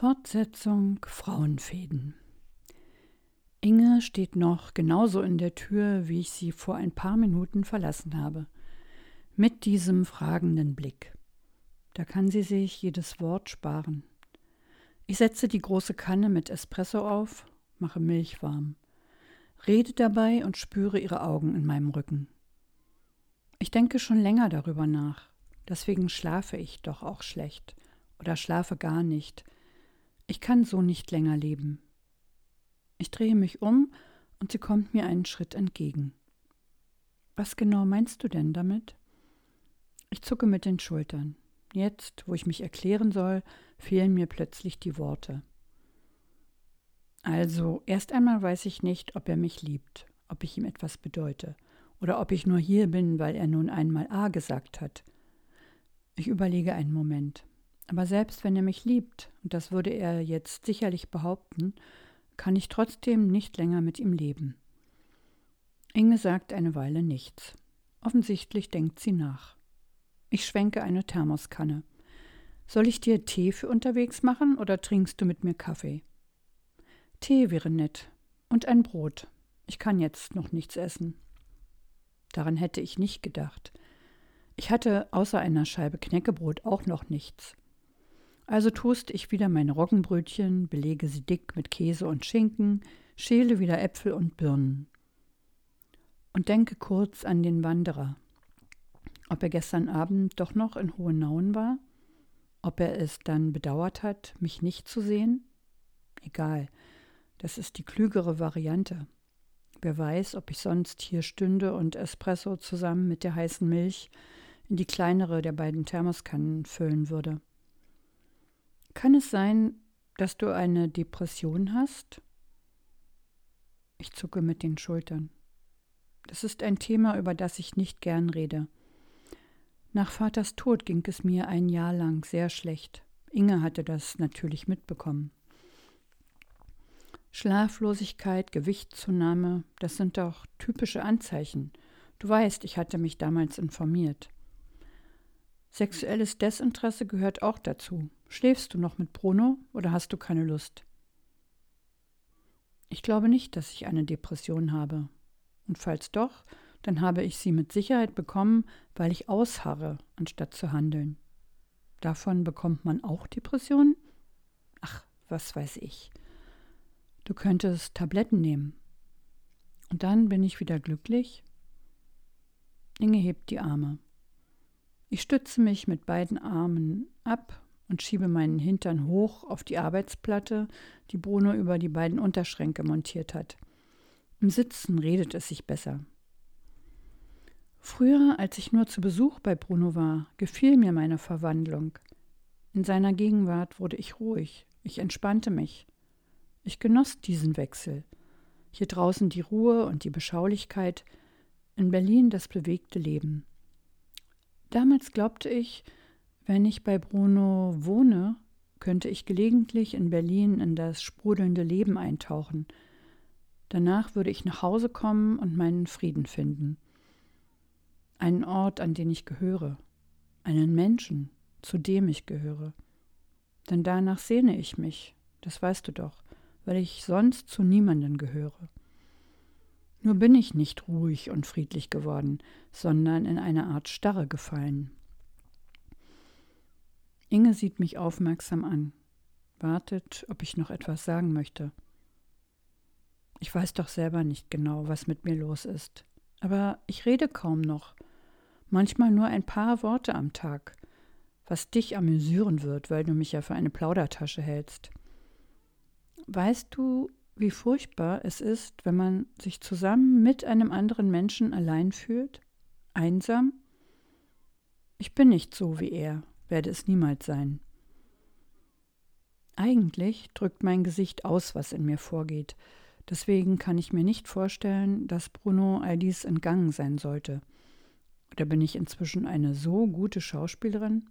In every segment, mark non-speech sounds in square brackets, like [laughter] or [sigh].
Fortsetzung Frauenfäden. Inge steht noch genauso in der Tür, wie ich sie vor ein paar Minuten verlassen habe. Mit diesem fragenden Blick. Da kann sie sich jedes Wort sparen. Ich setze die große Kanne mit Espresso auf, mache Milch warm, rede dabei und spüre ihre Augen in meinem Rücken. Ich denke schon länger darüber nach, deswegen schlafe ich doch auch schlecht oder schlafe gar nicht. Ich kann so nicht länger leben. Ich drehe mich um und sie kommt mir einen Schritt entgegen. Was genau meinst du denn damit? Ich zucke mit den Schultern. Jetzt, wo ich mich erklären soll, fehlen mir plötzlich die Worte. Also, erst einmal weiß ich nicht, ob er mich liebt, ob ich ihm etwas bedeute, oder ob ich nur hier bin, weil er nun einmal A gesagt hat. Ich überlege einen Moment. Aber selbst wenn er mich liebt, und das würde er jetzt sicherlich behaupten, kann ich trotzdem nicht länger mit ihm leben. Inge sagt eine Weile nichts. Offensichtlich denkt sie nach. Ich schwenke eine Thermoskanne. Soll ich dir Tee für unterwegs machen oder trinkst du mit mir Kaffee? Tee wäre nett. Und ein Brot. Ich kann jetzt noch nichts essen. Daran hätte ich nicht gedacht. Ich hatte außer einer Scheibe Knäckebrot auch noch nichts. Also toste ich wieder meine Roggenbrötchen, belege sie dick mit Käse und Schinken, schäle wieder Äpfel und Birnen. Und denke kurz an den Wanderer. Ob er gestern Abend doch noch in Hohenauen war? Ob er es dann bedauert hat, mich nicht zu sehen? Egal, das ist die klügere Variante. Wer weiß, ob ich sonst hier stünde und Espresso zusammen mit der heißen Milch in die kleinere der beiden Thermoskannen füllen würde. Kann es sein, dass du eine Depression hast? Ich zucke mit den Schultern. Das ist ein Thema, über das ich nicht gern rede. Nach Vaters Tod ging es mir ein Jahr lang sehr schlecht. Inge hatte das natürlich mitbekommen. Schlaflosigkeit, Gewichtszunahme, das sind doch typische Anzeichen. Du weißt, ich hatte mich damals informiert. Sexuelles Desinteresse gehört auch dazu. Schläfst du noch mit Bruno oder hast du keine Lust? Ich glaube nicht, dass ich eine Depression habe. Und falls doch, dann habe ich sie mit Sicherheit bekommen, weil ich ausharre, anstatt zu handeln. Davon bekommt man auch Depressionen? Ach, was weiß ich. Du könntest Tabletten nehmen. Und dann bin ich wieder glücklich. Inge hebt die Arme. Ich stütze mich mit beiden Armen ab und schiebe meinen Hintern hoch auf die Arbeitsplatte, die Bruno über die beiden Unterschränke montiert hat. Im Sitzen redet es sich besser. Früher, als ich nur zu Besuch bei Bruno war, gefiel mir meine Verwandlung. In seiner Gegenwart wurde ich ruhig, ich entspannte mich. Ich genoss diesen Wechsel. Hier draußen die Ruhe und die Beschaulichkeit, in Berlin das bewegte Leben. Damals glaubte ich, wenn ich bei Bruno wohne, könnte ich gelegentlich in Berlin in das sprudelnde Leben eintauchen. Danach würde ich nach Hause kommen und meinen Frieden finden einen Ort, an den ich gehöre, einen Menschen, zu dem ich gehöre. Denn danach sehne ich mich, das weißt du doch, weil ich sonst zu niemanden gehöre. Nur bin ich nicht ruhig und friedlich geworden, sondern in eine Art Starre gefallen. Inge sieht mich aufmerksam an, wartet, ob ich noch etwas sagen möchte. Ich weiß doch selber nicht genau, was mit mir los ist, aber ich rede kaum noch, manchmal nur ein paar Worte am Tag, was dich amüsieren wird, weil du mich ja für eine Plaudertasche hältst. Weißt du, wie furchtbar es ist, wenn man sich zusammen mit einem anderen Menschen allein fühlt? Einsam? Ich bin nicht so wie er, werde es niemals sein. Eigentlich drückt mein Gesicht aus, was in mir vorgeht. Deswegen kann ich mir nicht vorstellen, dass Bruno all dies entgangen sein sollte. Oder bin ich inzwischen eine so gute Schauspielerin?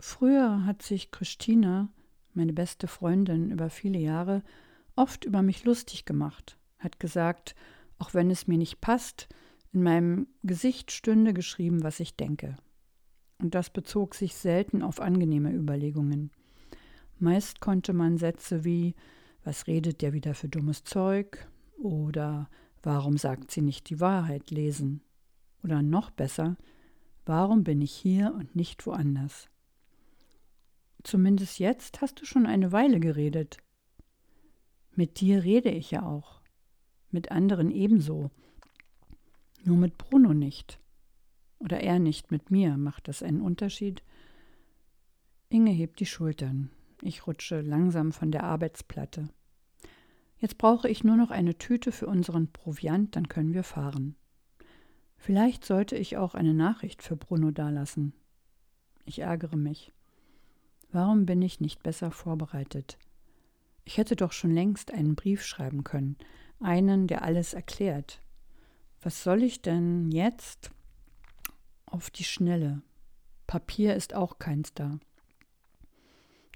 Früher hat sich Christina, meine beste Freundin über viele Jahre, oft über mich lustig gemacht, hat gesagt, auch wenn es mir nicht passt, in meinem Gesicht stünde geschrieben, was ich denke. Und das bezog sich selten auf angenehme Überlegungen. Meist konnte man Sätze wie Was redet der wieder für dummes Zeug? oder Warum sagt sie nicht die Wahrheit lesen? Oder noch besser, warum bin ich hier und nicht woanders? Zumindest jetzt hast du schon eine Weile geredet. Mit dir rede ich ja auch. Mit anderen ebenso. Nur mit Bruno nicht. Oder er nicht mit mir. Macht das einen Unterschied? Inge hebt die Schultern. Ich rutsche langsam von der Arbeitsplatte. Jetzt brauche ich nur noch eine Tüte für unseren Proviant, dann können wir fahren. Vielleicht sollte ich auch eine Nachricht für Bruno dalassen. Ich ärgere mich. Warum bin ich nicht besser vorbereitet? Ich hätte doch schon längst einen Brief schreiben können, einen, der alles erklärt. Was soll ich denn jetzt auf die Schnelle? Papier ist auch keins da.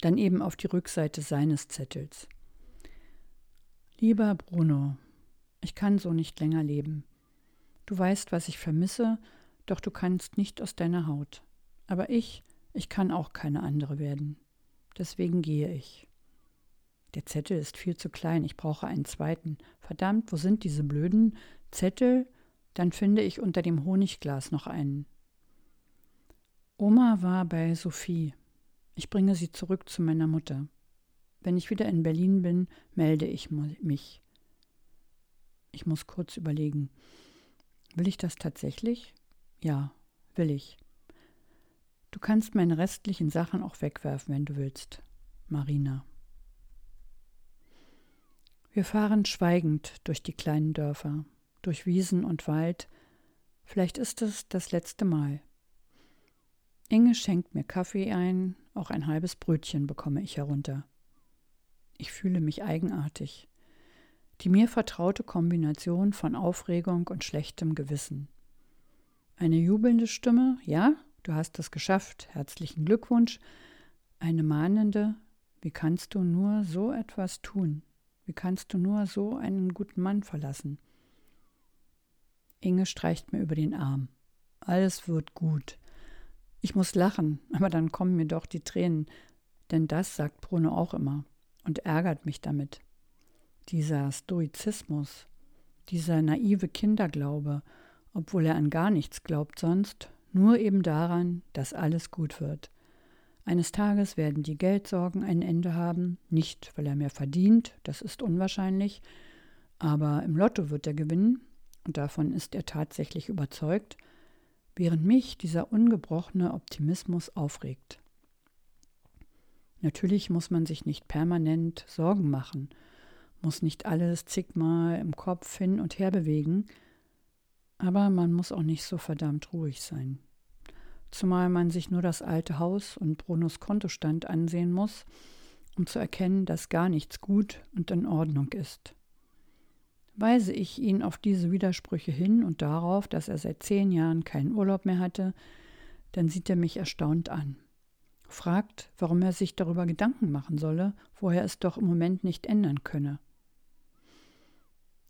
Dann eben auf die Rückseite seines Zettels. Lieber Bruno, ich kann so nicht länger leben. Du weißt, was ich vermisse, doch du kannst nicht aus deiner Haut. Aber ich, ich kann auch keine andere werden. Deswegen gehe ich. Der Zettel ist viel zu klein, ich brauche einen zweiten. Verdammt, wo sind diese blöden Zettel? Dann finde ich unter dem Honigglas noch einen. Oma war bei Sophie. Ich bringe sie zurück zu meiner Mutter. Wenn ich wieder in Berlin bin, melde ich mich. Ich muss kurz überlegen. Will ich das tatsächlich? Ja, will ich. Du kannst meine restlichen Sachen auch wegwerfen, wenn du willst. Marina. Wir fahren schweigend durch die kleinen Dörfer, durch Wiesen und Wald. Vielleicht ist es das letzte Mal. Inge schenkt mir Kaffee ein, auch ein halbes Brötchen bekomme ich herunter. Ich fühle mich eigenartig die mir vertraute Kombination von Aufregung und schlechtem Gewissen. Eine jubelnde Stimme, ja, du hast es geschafft, herzlichen Glückwunsch. Eine mahnende, wie kannst du nur so etwas tun? Wie kannst du nur so einen guten Mann verlassen? Inge streicht mir über den Arm. Alles wird gut. Ich muss lachen, [laughs] aber dann kommen mir doch die Tränen, denn das sagt Bruno auch immer und ärgert mich damit dieser Stoizismus, dieser naive Kinderglaube, obwohl er an gar nichts glaubt sonst, nur eben daran, dass alles gut wird. Eines Tages werden die Geldsorgen ein Ende haben, nicht weil er mehr verdient, das ist unwahrscheinlich, aber im Lotto wird er gewinnen, und davon ist er tatsächlich überzeugt, während mich dieser ungebrochene Optimismus aufregt. Natürlich muss man sich nicht permanent Sorgen machen, muss nicht alles zigmal im Kopf hin und her bewegen, aber man muss auch nicht so verdammt ruhig sein. Zumal man sich nur das alte Haus und Brunos Kontostand ansehen muss, um zu erkennen, dass gar nichts gut und in Ordnung ist. Weise ich ihn auf diese Widersprüche hin und darauf, dass er seit zehn Jahren keinen Urlaub mehr hatte, dann sieht er mich erstaunt an. Fragt, warum er sich darüber Gedanken machen solle, wo er es doch im Moment nicht ändern könne.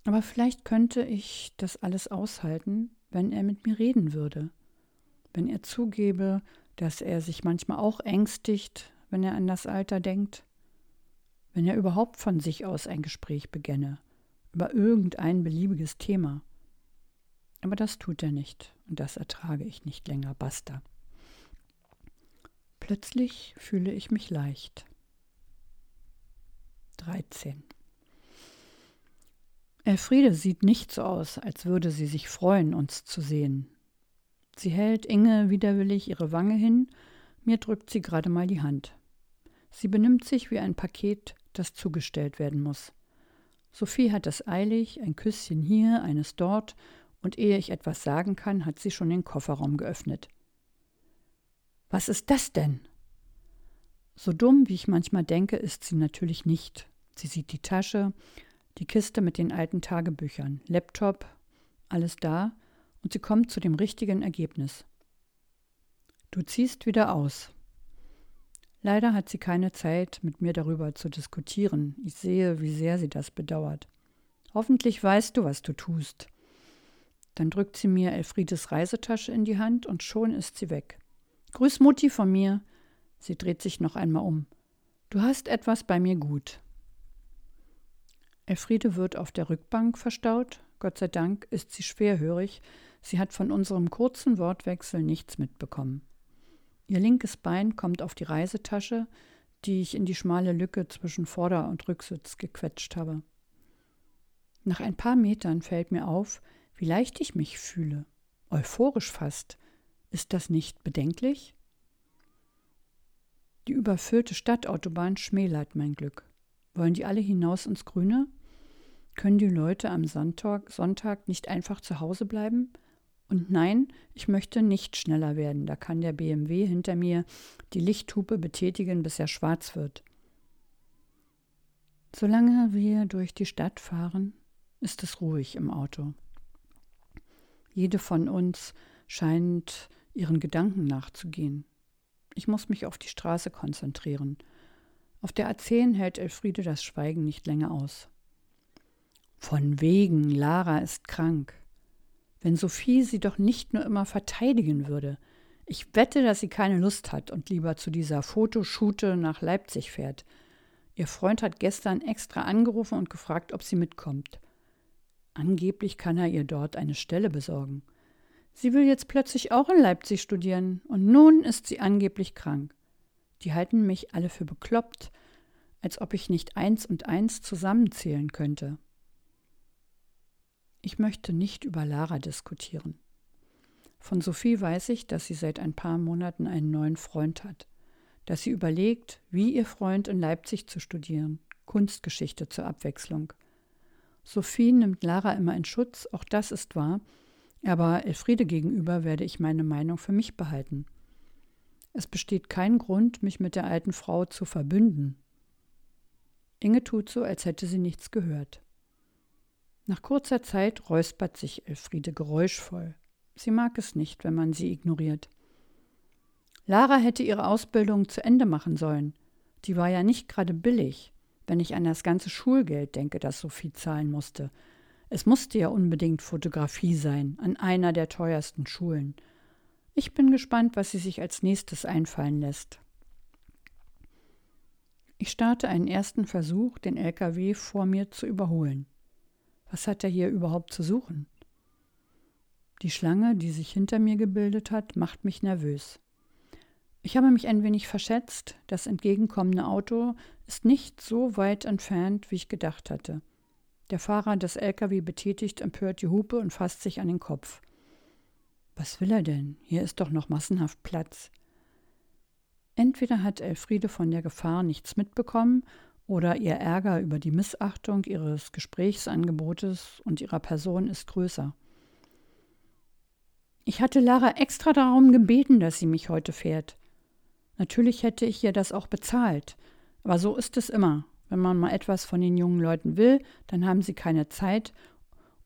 Aber vielleicht könnte ich das alles aushalten, wenn er mit mir reden würde, wenn er zugebe, dass er sich manchmal auch ängstigt, wenn er an das Alter denkt, wenn er überhaupt von sich aus ein Gespräch begänne, über irgendein beliebiges Thema. Aber das tut er nicht, und das ertrage ich nicht länger, basta. Plötzlich fühle ich mich leicht. 13. Elfriede sieht nicht so aus, als würde sie sich freuen, uns zu sehen. Sie hält Inge widerwillig ihre Wange hin, mir drückt sie gerade mal die Hand. Sie benimmt sich wie ein Paket, das zugestellt werden muss. Sophie hat es eilig, ein Küsschen hier, eines dort, und ehe ich etwas sagen kann, hat sie schon den Kofferraum geöffnet. Was ist das denn? So dumm, wie ich manchmal denke, ist sie natürlich nicht. Sie sieht die Tasche, die Kiste mit den alten Tagebüchern, Laptop, alles da, und sie kommt zu dem richtigen Ergebnis. Du ziehst wieder aus. Leider hat sie keine Zeit, mit mir darüber zu diskutieren. Ich sehe, wie sehr sie das bedauert. Hoffentlich weißt du, was du tust. Dann drückt sie mir Elfriedes Reisetasche in die Hand und schon ist sie weg. Grüß Mutti von mir. Sie dreht sich noch einmal um. Du hast etwas bei mir gut. Elfriede wird auf der Rückbank verstaut. Gott sei Dank ist sie schwerhörig. Sie hat von unserem kurzen Wortwechsel nichts mitbekommen. Ihr linkes Bein kommt auf die Reisetasche, die ich in die schmale Lücke zwischen Vorder- und Rücksitz gequetscht habe. Nach ein paar Metern fällt mir auf, wie leicht ich mich fühle. Euphorisch fast. Ist das nicht bedenklich? Die überfüllte Stadtautobahn schmälert mein Glück. Wollen die alle hinaus ins Grüne? Können die Leute am Sonntag, Sonntag nicht einfach zu Hause bleiben? Und nein, ich möchte nicht schneller werden. Da kann der BMW hinter mir die Lichthupe betätigen, bis er schwarz wird. Solange wir durch die Stadt fahren, ist es ruhig im Auto. Jede von uns scheint ihren Gedanken nachzugehen. Ich muss mich auf die Straße konzentrieren. Auf der A10 hält Elfriede das Schweigen nicht länger aus. Von wegen, Lara ist krank. Wenn Sophie sie doch nicht nur immer verteidigen würde. Ich wette, dass sie keine Lust hat und lieber zu dieser Fotoshoote nach Leipzig fährt. Ihr Freund hat gestern extra angerufen und gefragt, ob sie mitkommt. Angeblich kann er ihr dort eine Stelle besorgen. Sie will jetzt plötzlich auch in Leipzig studieren und nun ist sie angeblich krank. Die halten mich alle für bekloppt, als ob ich nicht eins und eins zusammenzählen könnte. Ich möchte nicht über Lara diskutieren. Von Sophie weiß ich, dass sie seit ein paar Monaten einen neuen Freund hat, dass sie überlegt, wie ihr Freund in Leipzig zu studieren, Kunstgeschichte zur Abwechslung. Sophie nimmt Lara immer in Schutz, auch das ist wahr, aber Elfriede gegenüber werde ich meine Meinung für mich behalten. Es besteht kein Grund, mich mit der alten Frau zu verbünden. Inge tut so, als hätte sie nichts gehört. Nach kurzer Zeit räuspert sich Elfriede geräuschvoll. Sie mag es nicht, wenn man sie ignoriert. Lara hätte ihre Ausbildung zu Ende machen sollen. Die war ja nicht gerade billig, wenn ich an das ganze Schulgeld denke, das Sophie zahlen musste. Es musste ja unbedingt Fotografie sein, an einer der teuersten Schulen. Ich bin gespannt, was sie sich als nächstes einfallen lässt. Ich starte einen ersten Versuch, den LKW vor mir zu überholen. Was hat er hier überhaupt zu suchen? Die Schlange, die sich hinter mir gebildet hat, macht mich nervös. Ich habe mich ein wenig verschätzt. Das entgegenkommende Auto ist nicht so weit entfernt, wie ich gedacht hatte. Der Fahrer des LKW betätigt empört die Hupe und fasst sich an den Kopf. Was will er denn? Hier ist doch noch massenhaft Platz. Entweder hat Elfriede von der Gefahr nichts mitbekommen oder ihr Ärger über die Missachtung ihres Gesprächsangebotes und ihrer Person ist größer. Ich hatte Lara extra darum gebeten, dass sie mich heute fährt. Natürlich hätte ich ihr das auch bezahlt, aber so ist es immer. Wenn man mal etwas von den jungen Leuten will, dann haben sie keine Zeit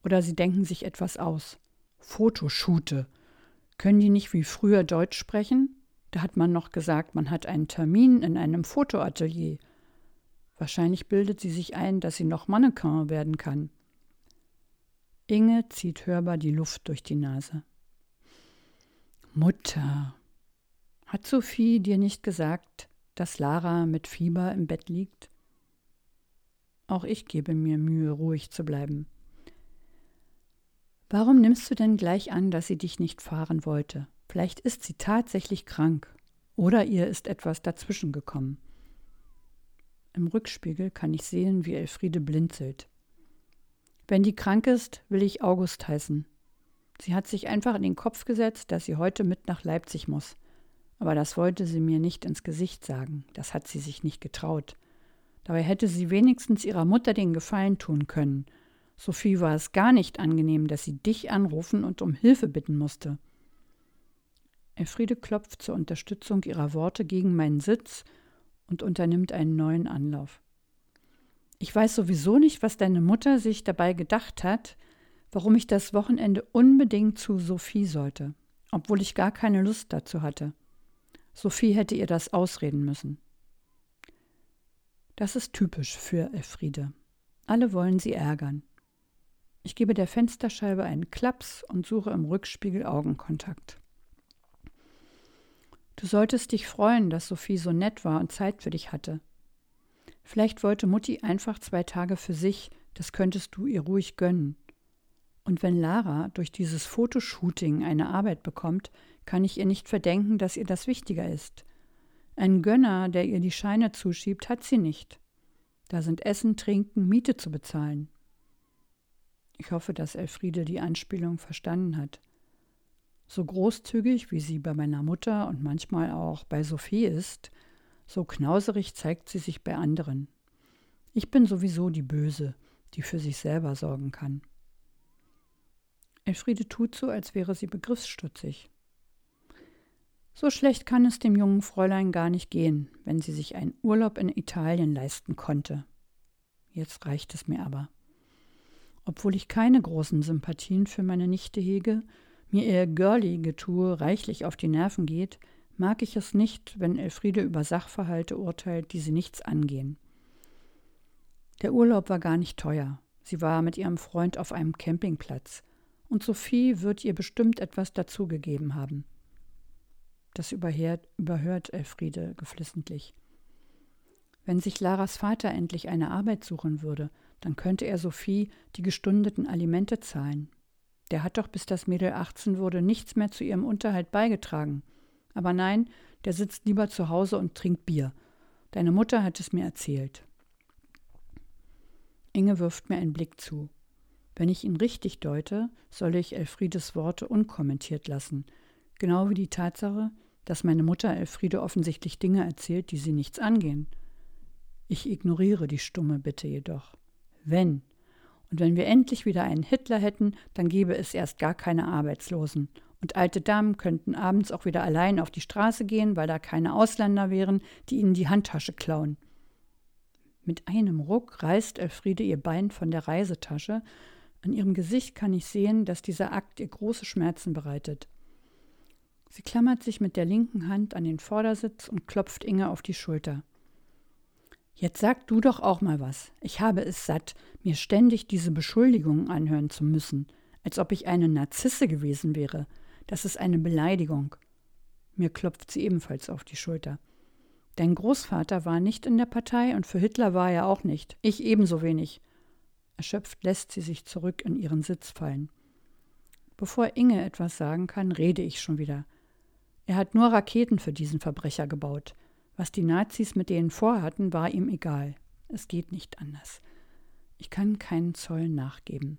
oder sie denken sich etwas aus. Fotoshoote. Können die nicht wie früher Deutsch sprechen? Da hat man noch gesagt, man hat einen Termin in einem Fotoatelier. Wahrscheinlich bildet sie sich ein, dass sie noch Mannequin werden kann. Inge zieht hörbar die Luft durch die Nase. Mutter, hat Sophie dir nicht gesagt, dass Lara mit Fieber im Bett liegt? Auch ich gebe mir Mühe, ruhig zu bleiben. Warum nimmst du denn gleich an, dass sie dich nicht fahren wollte? Vielleicht ist sie tatsächlich krank. Oder ihr ist etwas dazwischen gekommen. Im Rückspiegel kann ich sehen, wie Elfriede blinzelt. Wenn die krank ist, will ich August heißen. Sie hat sich einfach in den Kopf gesetzt, dass sie heute mit nach Leipzig muss. Aber das wollte sie mir nicht ins Gesicht sagen. Das hat sie sich nicht getraut. Dabei hätte sie wenigstens ihrer Mutter den Gefallen tun können. Sophie war es gar nicht angenehm, dass sie dich anrufen und um Hilfe bitten musste. Elfriede klopft zur Unterstützung ihrer Worte gegen meinen Sitz und unternimmt einen neuen Anlauf. Ich weiß sowieso nicht, was deine Mutter sich dabei gedacht hat, warum ich das Wochenende unbedingt zu Sophie sollte, obwohl ich gar keine Lust dazu hatte. Sophie hätte ihr das ausreden müssen. Das ist typisch für Elfriede. Alle wollen sie ärgern. Ich gebe der Fensterscheibe einen Klaps und suche im Rückspiegel Augenkontakt. Du solltest dich freuen, dass Sophie so nett war und Zeit für dich hatte. Vielleicht wollte Mutti einfach zwei Tage für sich, das könntest du ihr ruhig gönnen. Und wenn Lara durch dieses Fotoshooting eine Arbeit bekommt, kann ich ihr nicht verdenken, dass ihr das wichtiger ist. Ein Gönner, der ihr die Scheine zuschiebt, hat sie nicht. Da sind Essen, Trinken, Miete zu bezahlen. Ich hoffe, dass Elfriede die Anspielung verstanden hat. So großzügig, wie sie bei meiner Mutter und manchmal auch bei Sophie ist, so knauserig zeigt sie sich bei anderen. Ich bin sowieso die Böse, die für sich selber sorgen kann. Elfriede tut so, als wäre sie begriffsstutzig. So schlecht kann es dem jungen Fräulein gar nicht gehen, wenn sie sich einen Urlaub in Italien leisten konnte. Jetzt reicht es mir aber. Obwohl ich keine großen Sympathien für meine Nichte hege, mir ihr Girlie-Getue reichlich auf die Nerven geht, mag ich es nicht, wenn Elfriede über Sachverhalte urteilt, die sie nichts angehen. Der Urlaub war gar nicht teuer. Sie war mit ihrem Freund auf einem Campingplatz und Sophie wird ihr bestimmt etwas dazugegeben haben. Das überhört, überhört Elfriede geflissentlich. Wenn sich Laras Vater endlich eine Arbeit suchen würde, dann könnte er Sophie die gestundeten Alimente zahlen. Der hat doch, bis das Mädel 18 wurde, nichts mehr zu ihrem Unterhalt beigetragen. Aber nein, der sitzt lieber zu Hause und trinkt Bier. Deine Mutter hat es mir erzählt. Inge wirft mir einen Blick zu. Wenn ich ihn richtig deute, solle ich Elfriedes Worte unkommentiert lassen, genau wie die Tatsache, dass meine Mutter Elfriede offensichtlich Dinge erzählt, die sie nichts angehen. Ich ignoriere die stumme Bitte jedoch. Wenn. Und wenn wir endlich wieder einen Hitler hätten, dann gäbe es erst gar keine Arbeitslosen. Und alte Damen könnten abends auch wieder allein auf die Straße gehen, weil da keine Ausländer wären, die ihnen die Handtasche klauen. Mit einem Ruck reißt Elfriede ihr Bein von der Reisetasche an ihrem Gesicht kann ich sehen, dass dieser Akt ihr große Schmerzen bereitet. Sie klammert sich mit der linken Hand an den Vordersitz und klopft Inge auf die Schulter. Jetzt sag du doch auch mal was. Ich habe es satt, mir ständig diese Beschuldigungen anhören zu müssen, als ob ich eine Narzisse gewesen wäre. Das ist eine Beleidigung. Mir klopft sie ebenfalls auf die Schulter. Dein Großvater war nicht in der Partei und für Hitler war er auch nicht. Ich ebenso wenig. Erschöpft lässt sie sich zurück in ihren Sitz fallen. Bevor Inge etwas sagen kann, rede ich schon wieder. Er hat nur Raketen für diesen Verbrecher gebaut. Was die Nazis mit denen vorhatten, war ihm egal. Es geht nicht anders. Ich kann keinen Zoll nachgeben.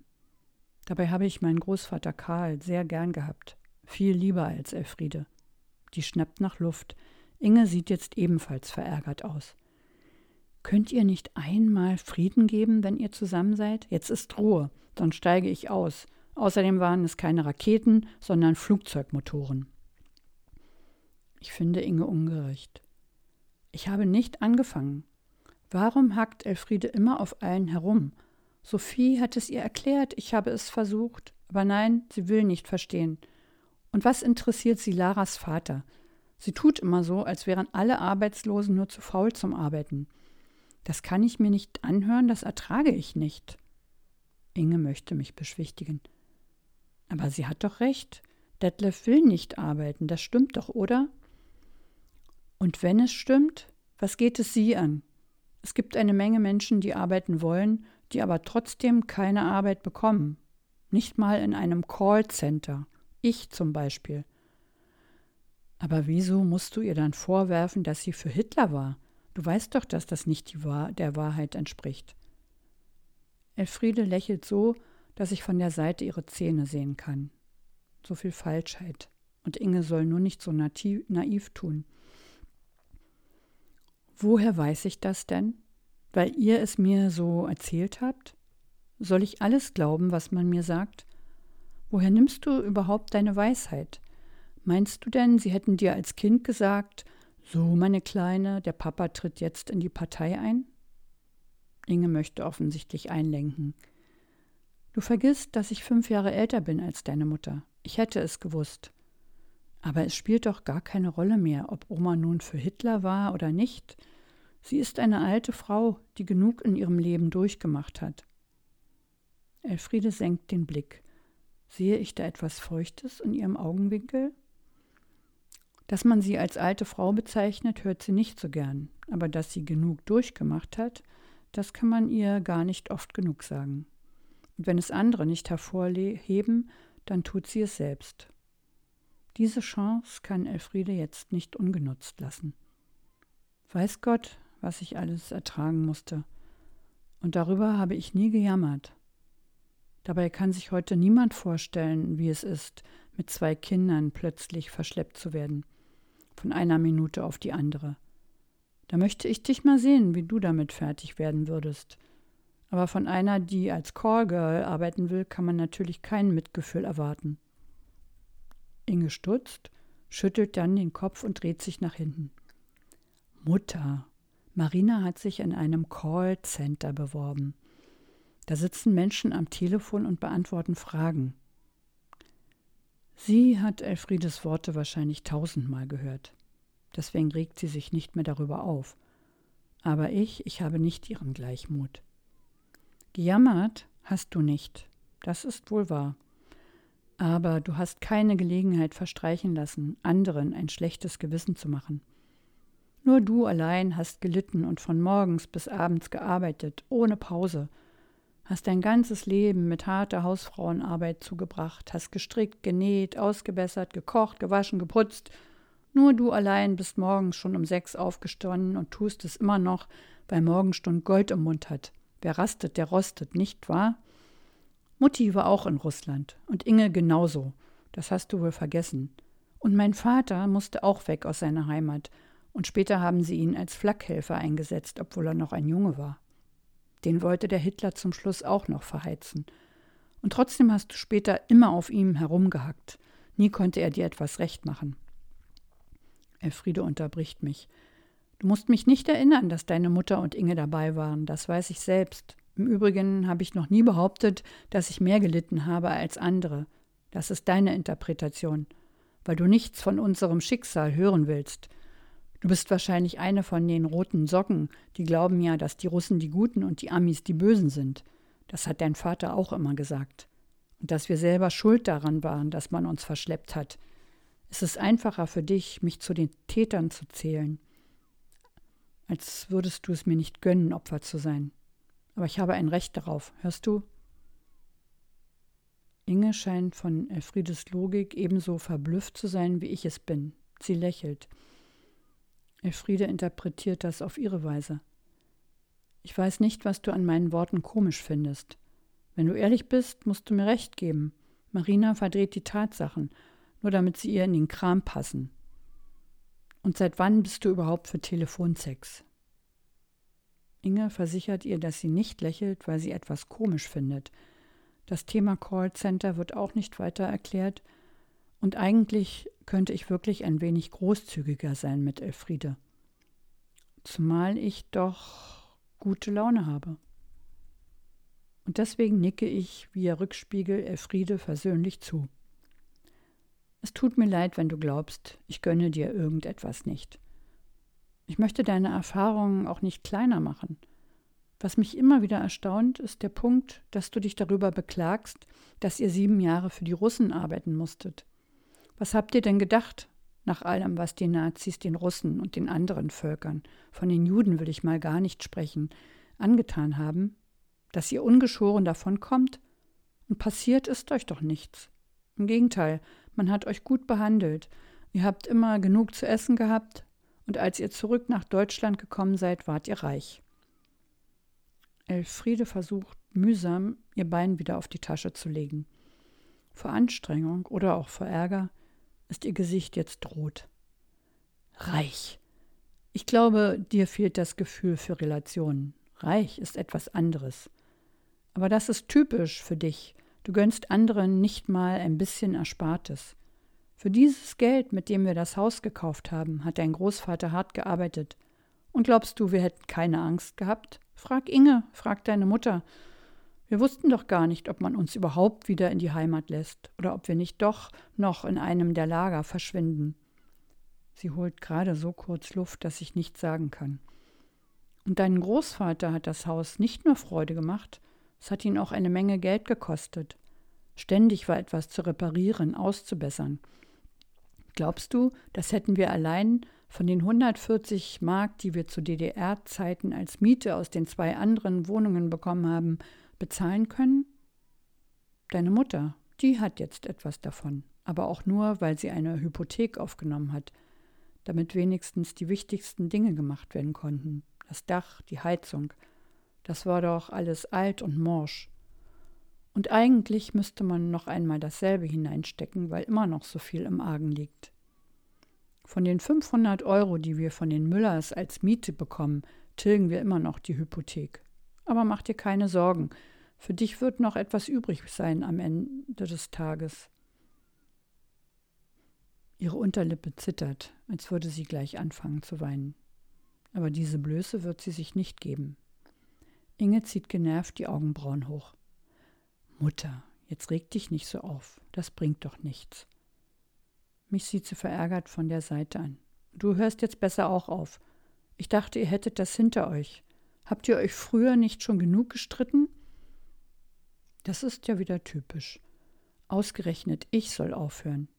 Dabei habe ich meinen Großvater Karl sehr gern gehabt. Viel lieber als Elfriede. Die schnappt nach Luft. Inge sieht jetzt ebenfalls verärgert aus. Könnt ihr nicht einmal Frieden geben, wenn ihr zusammen seid? Jetzt ist Ruhe, dann steige ich aus. Außerdem waren es keine Raketen, sondern Flugzeugmotoren. Ich finde Inge ungerecht. Ich habe nicht angefangen. Warum hackt Elfriede immer auf allen herum? Sophie hat es ihr erklärt, ich habe es versucht, aber nein, sie will nicht verstehen. Und was interessiert sie Laras Vater? Sie tut immer so, als wären alle Arbeitslosen nur zu faul zum Arbeiten. Das kann ich mir nicht anhören, das ertrage ich nicht. Inge möchte mich beschwichtigen. Aber sie hat doch recht. Detlef will nicht arbeiten, das stimmt doch, oder? Und wenn es stimmt, was geht es Sie an? Es gibt eine Menge Menschen, die arbeiten wollen, die aber trotzdem keine Arbeit bekommen. Nicht mal in einem Callcenter. Ich zum Beispiel. Aber wieso musst du ihr dann vorwerfen, dass sie für Hitler war? Du weißt doch, dass das nicht Wahr der Wahrheit entspricht. Elfriede lächelt so, dass ich von der Seite ihre Zähne sehen kann. So viel Falschheit. Und Inge soll nur nicht so naiv, naiv tun. Woher weiß ich das denn? Weil ihr es mir so erzählt habt? Soll ich alles glauben, was man mir sagt? Woher nimmst du überhaupt deine Weisheit? Meinst du denn, sie hätten dir als Kind gesagt, so, meine Kleine, der Papa tritt jetzt in die Partei ein? Inge möchte offensichtlich einlenken. Du vergisst, dass ich fünf Jahre älter bin als deine Mutter. Ich hätte es gewusst. Aber es spielt doch gar keine Rolle mehr, ob Oma nun für Hitler war oder nicht. Sie ist eine alte Frau, die genug in ihrem Leben durchgemacht hat. Elfriede senkt den Blick. Sehe ich da etwas Feuchtes in ihrem Augenwinkel? Dass man sie als alte Frau bezeichnet, hört sie nicht so gern, aber dass sie genug durchgemacht hat, das kann man ihr gar nicht oft genug sagen. Und wenn es andere nicht hervorheben, dann tut sie es selbst. Diese Chance kann Elfriede jetzt nicht ungenutzt lassen. Weiß Gott, was ich alles ertragen musste. Und darüber habe ich nie gejammert. Dabei kann sich heute niemand vorstellen, wie es ist, mit zwei Kindern plötzlich verschleppt zu werden, von einer Minute auf die andere. Da möchte ich dich mal sehen, wie du damit fertig werden würdest. Aber von einer, die als Callgirl arbeiten will, kann man natürlich kein Mitgefühl erwarten. Inge stutzt, schüttelt dann den Kopf und dreht sich nach hinten. Mutter, Marina hat sich in einem Callcenter beworben. Da sitzen Menschen am Telefon und beantworten Fragen. Sie hat Elfriedes Worte wahrscheinlich tausendmal gehört. Deswegen regt sie sich nicht mehr darüber auf. Aber ich, ich habe nicht ihren Gleichmut. Gejammert hast du nicht. Das ist wohl wahr. Aber du hast keine Gelegenheit verstreichen lassen, anderen ein schlechtes Gewissen zu machen. Nur du allein hast gelitten und von morgens bis abends gearbeitet, ohne Pause, hast dein ganzes Leben mit harter Hausfrauenarbeit zugebracht, hast gestrickt, genäht, ausgebessert, gekocht, gewaschen, geputzt. Nur du allein bist morgens schon um sechs aufgestanden und tust es immer noch, weil Morgenstund Gold im Mund hat. Wer rastet, der rostet, nicht wahr? Mutti war auch in Russland und Inge genauso. Das hast du wohl vergessen. Und mein Vater musste auch weg aus seiner Heimat. Und später haben sie ihn als Flakhelfer eingesetzt, obwohl er noch ein Junge war. Den wollte der Hitler zum Schluss auch noch verheizen. Und trotzdem hast du später immer auf ihm herumgehackt. Nie konnte er dir etwas recht machen. Elfriede unterbricht mich. Du musst mich nicht erinnern, dass deine Mutter und Inge dabei waren, das weiß ich selbst. Im Übrigen habe ich noch nie behauptet, dass ich mehr gelitten habe als andere. Das ist deine Interpretation, weil du nichts von unserem Schicksal hören willst. Du bist wahrscheinlich eine von den roten Socken, die glauben ja, dass die Russen die Guten und die Amis die Bösen sind. Das hat dein Vater auch immer gesagt. Und dass wir selber schuld daran waren, dass man uns verschleppt hat. Es ist einfacher für dich, mich zu den Tätern zu zählen, als würdest du es mir nicht gönnen, Opfer zu sein. Aber ich habe ein Recht darauf, hörst du? Inge scheint von Elfriedes Logik ebenso verblüfft zu sein, wie ich es bin. Sie lächelt. Elfriede interpretiert das auf ihre Weise. Ich weiß nicht, was du an meinen Worten komisch findest. Wenn du ehrlich bist, musst du mir recht geben. Marina verdreht die Tatsachen, nur damit sie ihr in den Kram passen. Und seit wann bist du überhaupt für Telefonsex? Inge versichert ihr, dass sie nicht lächelt, weil sie etwas komisch findet. Das Thema Callcenter wird auch nicht weiter erklärt. Und eigentlich könnte ich wirklich ein wenig großzügiger sein mit Elfriede. Zumal ich doch gute Laune habe. Und deswegen nicke ich via Rückspiegel Elfriede versöhnlich zu. Es tut mir leid, wenn du glaubst, ich gönne dir irgendetwas nicht. Ich möchte deine Erfahrungen auch nicht kleiner machen. Was mich immer wieder erstaunt, ist der Punkt, dass du dich darüber beklagst, dass ihr sieben Jahre für die Russen arbeiten musstet. Was habt ihr denn gedacht, nach allem, was die Nazis den Russen und den anderen Völkern, von den Juden will ich mal gar nicht sprechen, angetan haben? Dass ihr ungeschoren davonkommt? Und passiert ist euch doch nichts. Im Gegenteil, man hat euch gut behandelt. Ihr habt immer genug zu essen gehabt, und als ihr zurück nach Deutschland gekommen seid, wart ihr reich. Elfriede versucht mühsam, ihr Bein wieder auf die Tasche zu legen. Vor Anstrengung oder auch vor Ärger ist ihr Gesicht jetzt rot. Reich. Ich glaube, dir fehlt das Gefühl für Relationen. Reich ist etwas anderes. Aber das ist typisch für dich. Du gönnst anderen nicht mal ein bisschen Erspartes. Für dieses Geld, mit dem wir das Haus gekauft haben, hat dein Großvater hart gearbeitet. Und glaubst du, wir hätten keine Angst gehabt? Frag Inge, frag deine Mutter. Wir wussten doch gar nicht, ob man uns überhaupt wieder in die Heimat lässt oder ob wir nicht doch noch in einem der Lager verschwinden. Sie holt gerade so kurz Luft, dass ich nichts sagen kann. Und deinen Großvater hat das Haus nicht nur Freude gemacht, es hat ihn auch eine Menge Geld gekostet. Ständig war etwas zu reparieren, auszubessern. Glaubst du, das hätten wir allein von den 140 Mark, die wir zu DDR-Zeiten als Miete aus den zwei anderen Wohnungen bekommen haben, bezahlen können? Deine Mutter, die hat jetzt etwas davon, aber auch nur, weil sie eine Hypothek aufgenommen hat, damit wenigstens die wichtigsten Dinge gemacht werden konnten. Das Dach, die Heizung. Das war doch alles alt und morsch. Und eigentlich müsste man noch einmal dasselbe hineinstecken, weil immer noch so viel im Argen liegt. Von den 500 Euro, die wir von den Müllers als Miete bekommen, tilgen wir immer noch die Hypothek. Aber mach dir keine Sorgen, für dich wird noch etwas übrig sein am Ende des Tages. Ihre Unterlippe zittert, als würde sie gleich anfangen zu weinen. Aber diese Blöße wird sie sich nicht geben. Inge zieht genervt die Augenbrauen hoch. Mutter, jetzt reg dich nicht so auf, das bringt doch nichts. Mich sieht sie verärgert von der Seite an. Du hörst jetzt besser auch auf. Ich dachte, ihr hättet das hinter euch. Habt ihr euch früher nicht schon genug gestritten? Das ist ja wieder typisch. Ausgerechnet ich soll aufhören.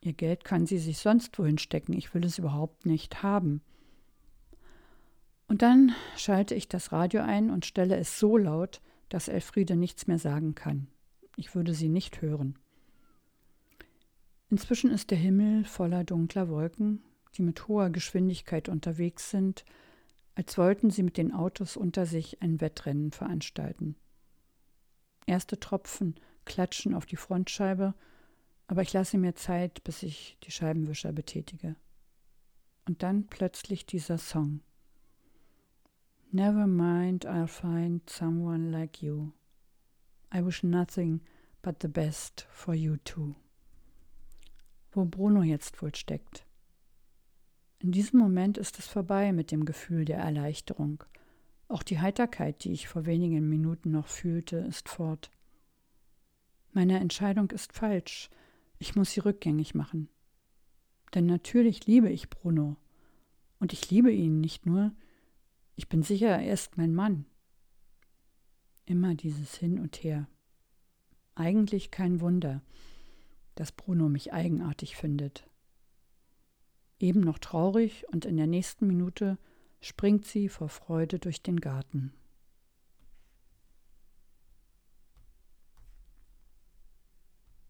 Ihr Geld kann sie sich sonst wohin stecken, ich will es überhaupt nicht haben. Und dann schalte ich das Radio ein und stelle es so laut, dass Elfriede nichts mehr sagen kann. Ich würde sie nicht hören. Inzwischen ist der Himmel voller dunkler Wolken, die mit hoher Geschwindigkeit unterwegs sind, als wollten sie mit den Autos unter sich ein Wettrennen veranstalten. Erste Tropfen klatschen auf die Frontscheibe, aber ich lasse mir Zeit, bis ich die Scheibenwischer betätige. Und dann plötzlich dieser Song. Never mind, I'll find someone like you. I wish nothing but the best for you too wo Bruno jetzt wohl steckt. In diesem Moment ist es vorbei mit dem Gefühl der Erleichterung. Auch die Heiterkeit, die ich vor wenigen Minuten noch fühlte, ist fort. Meine Entscheidung ist falsch. Ich muss sie rückgängig machen. Denn natürlich liebe ich Bruno. Und ich liebe ihn nicht nur. Ich bin sicher, er ist mein Mann. Immer dieses Hin und Her. Eigentlich kein Wunder dass Bruno mich eigenartig findet. Eben noch traurig und in der nächsten Minute springt sie vor Freude durch den Garten.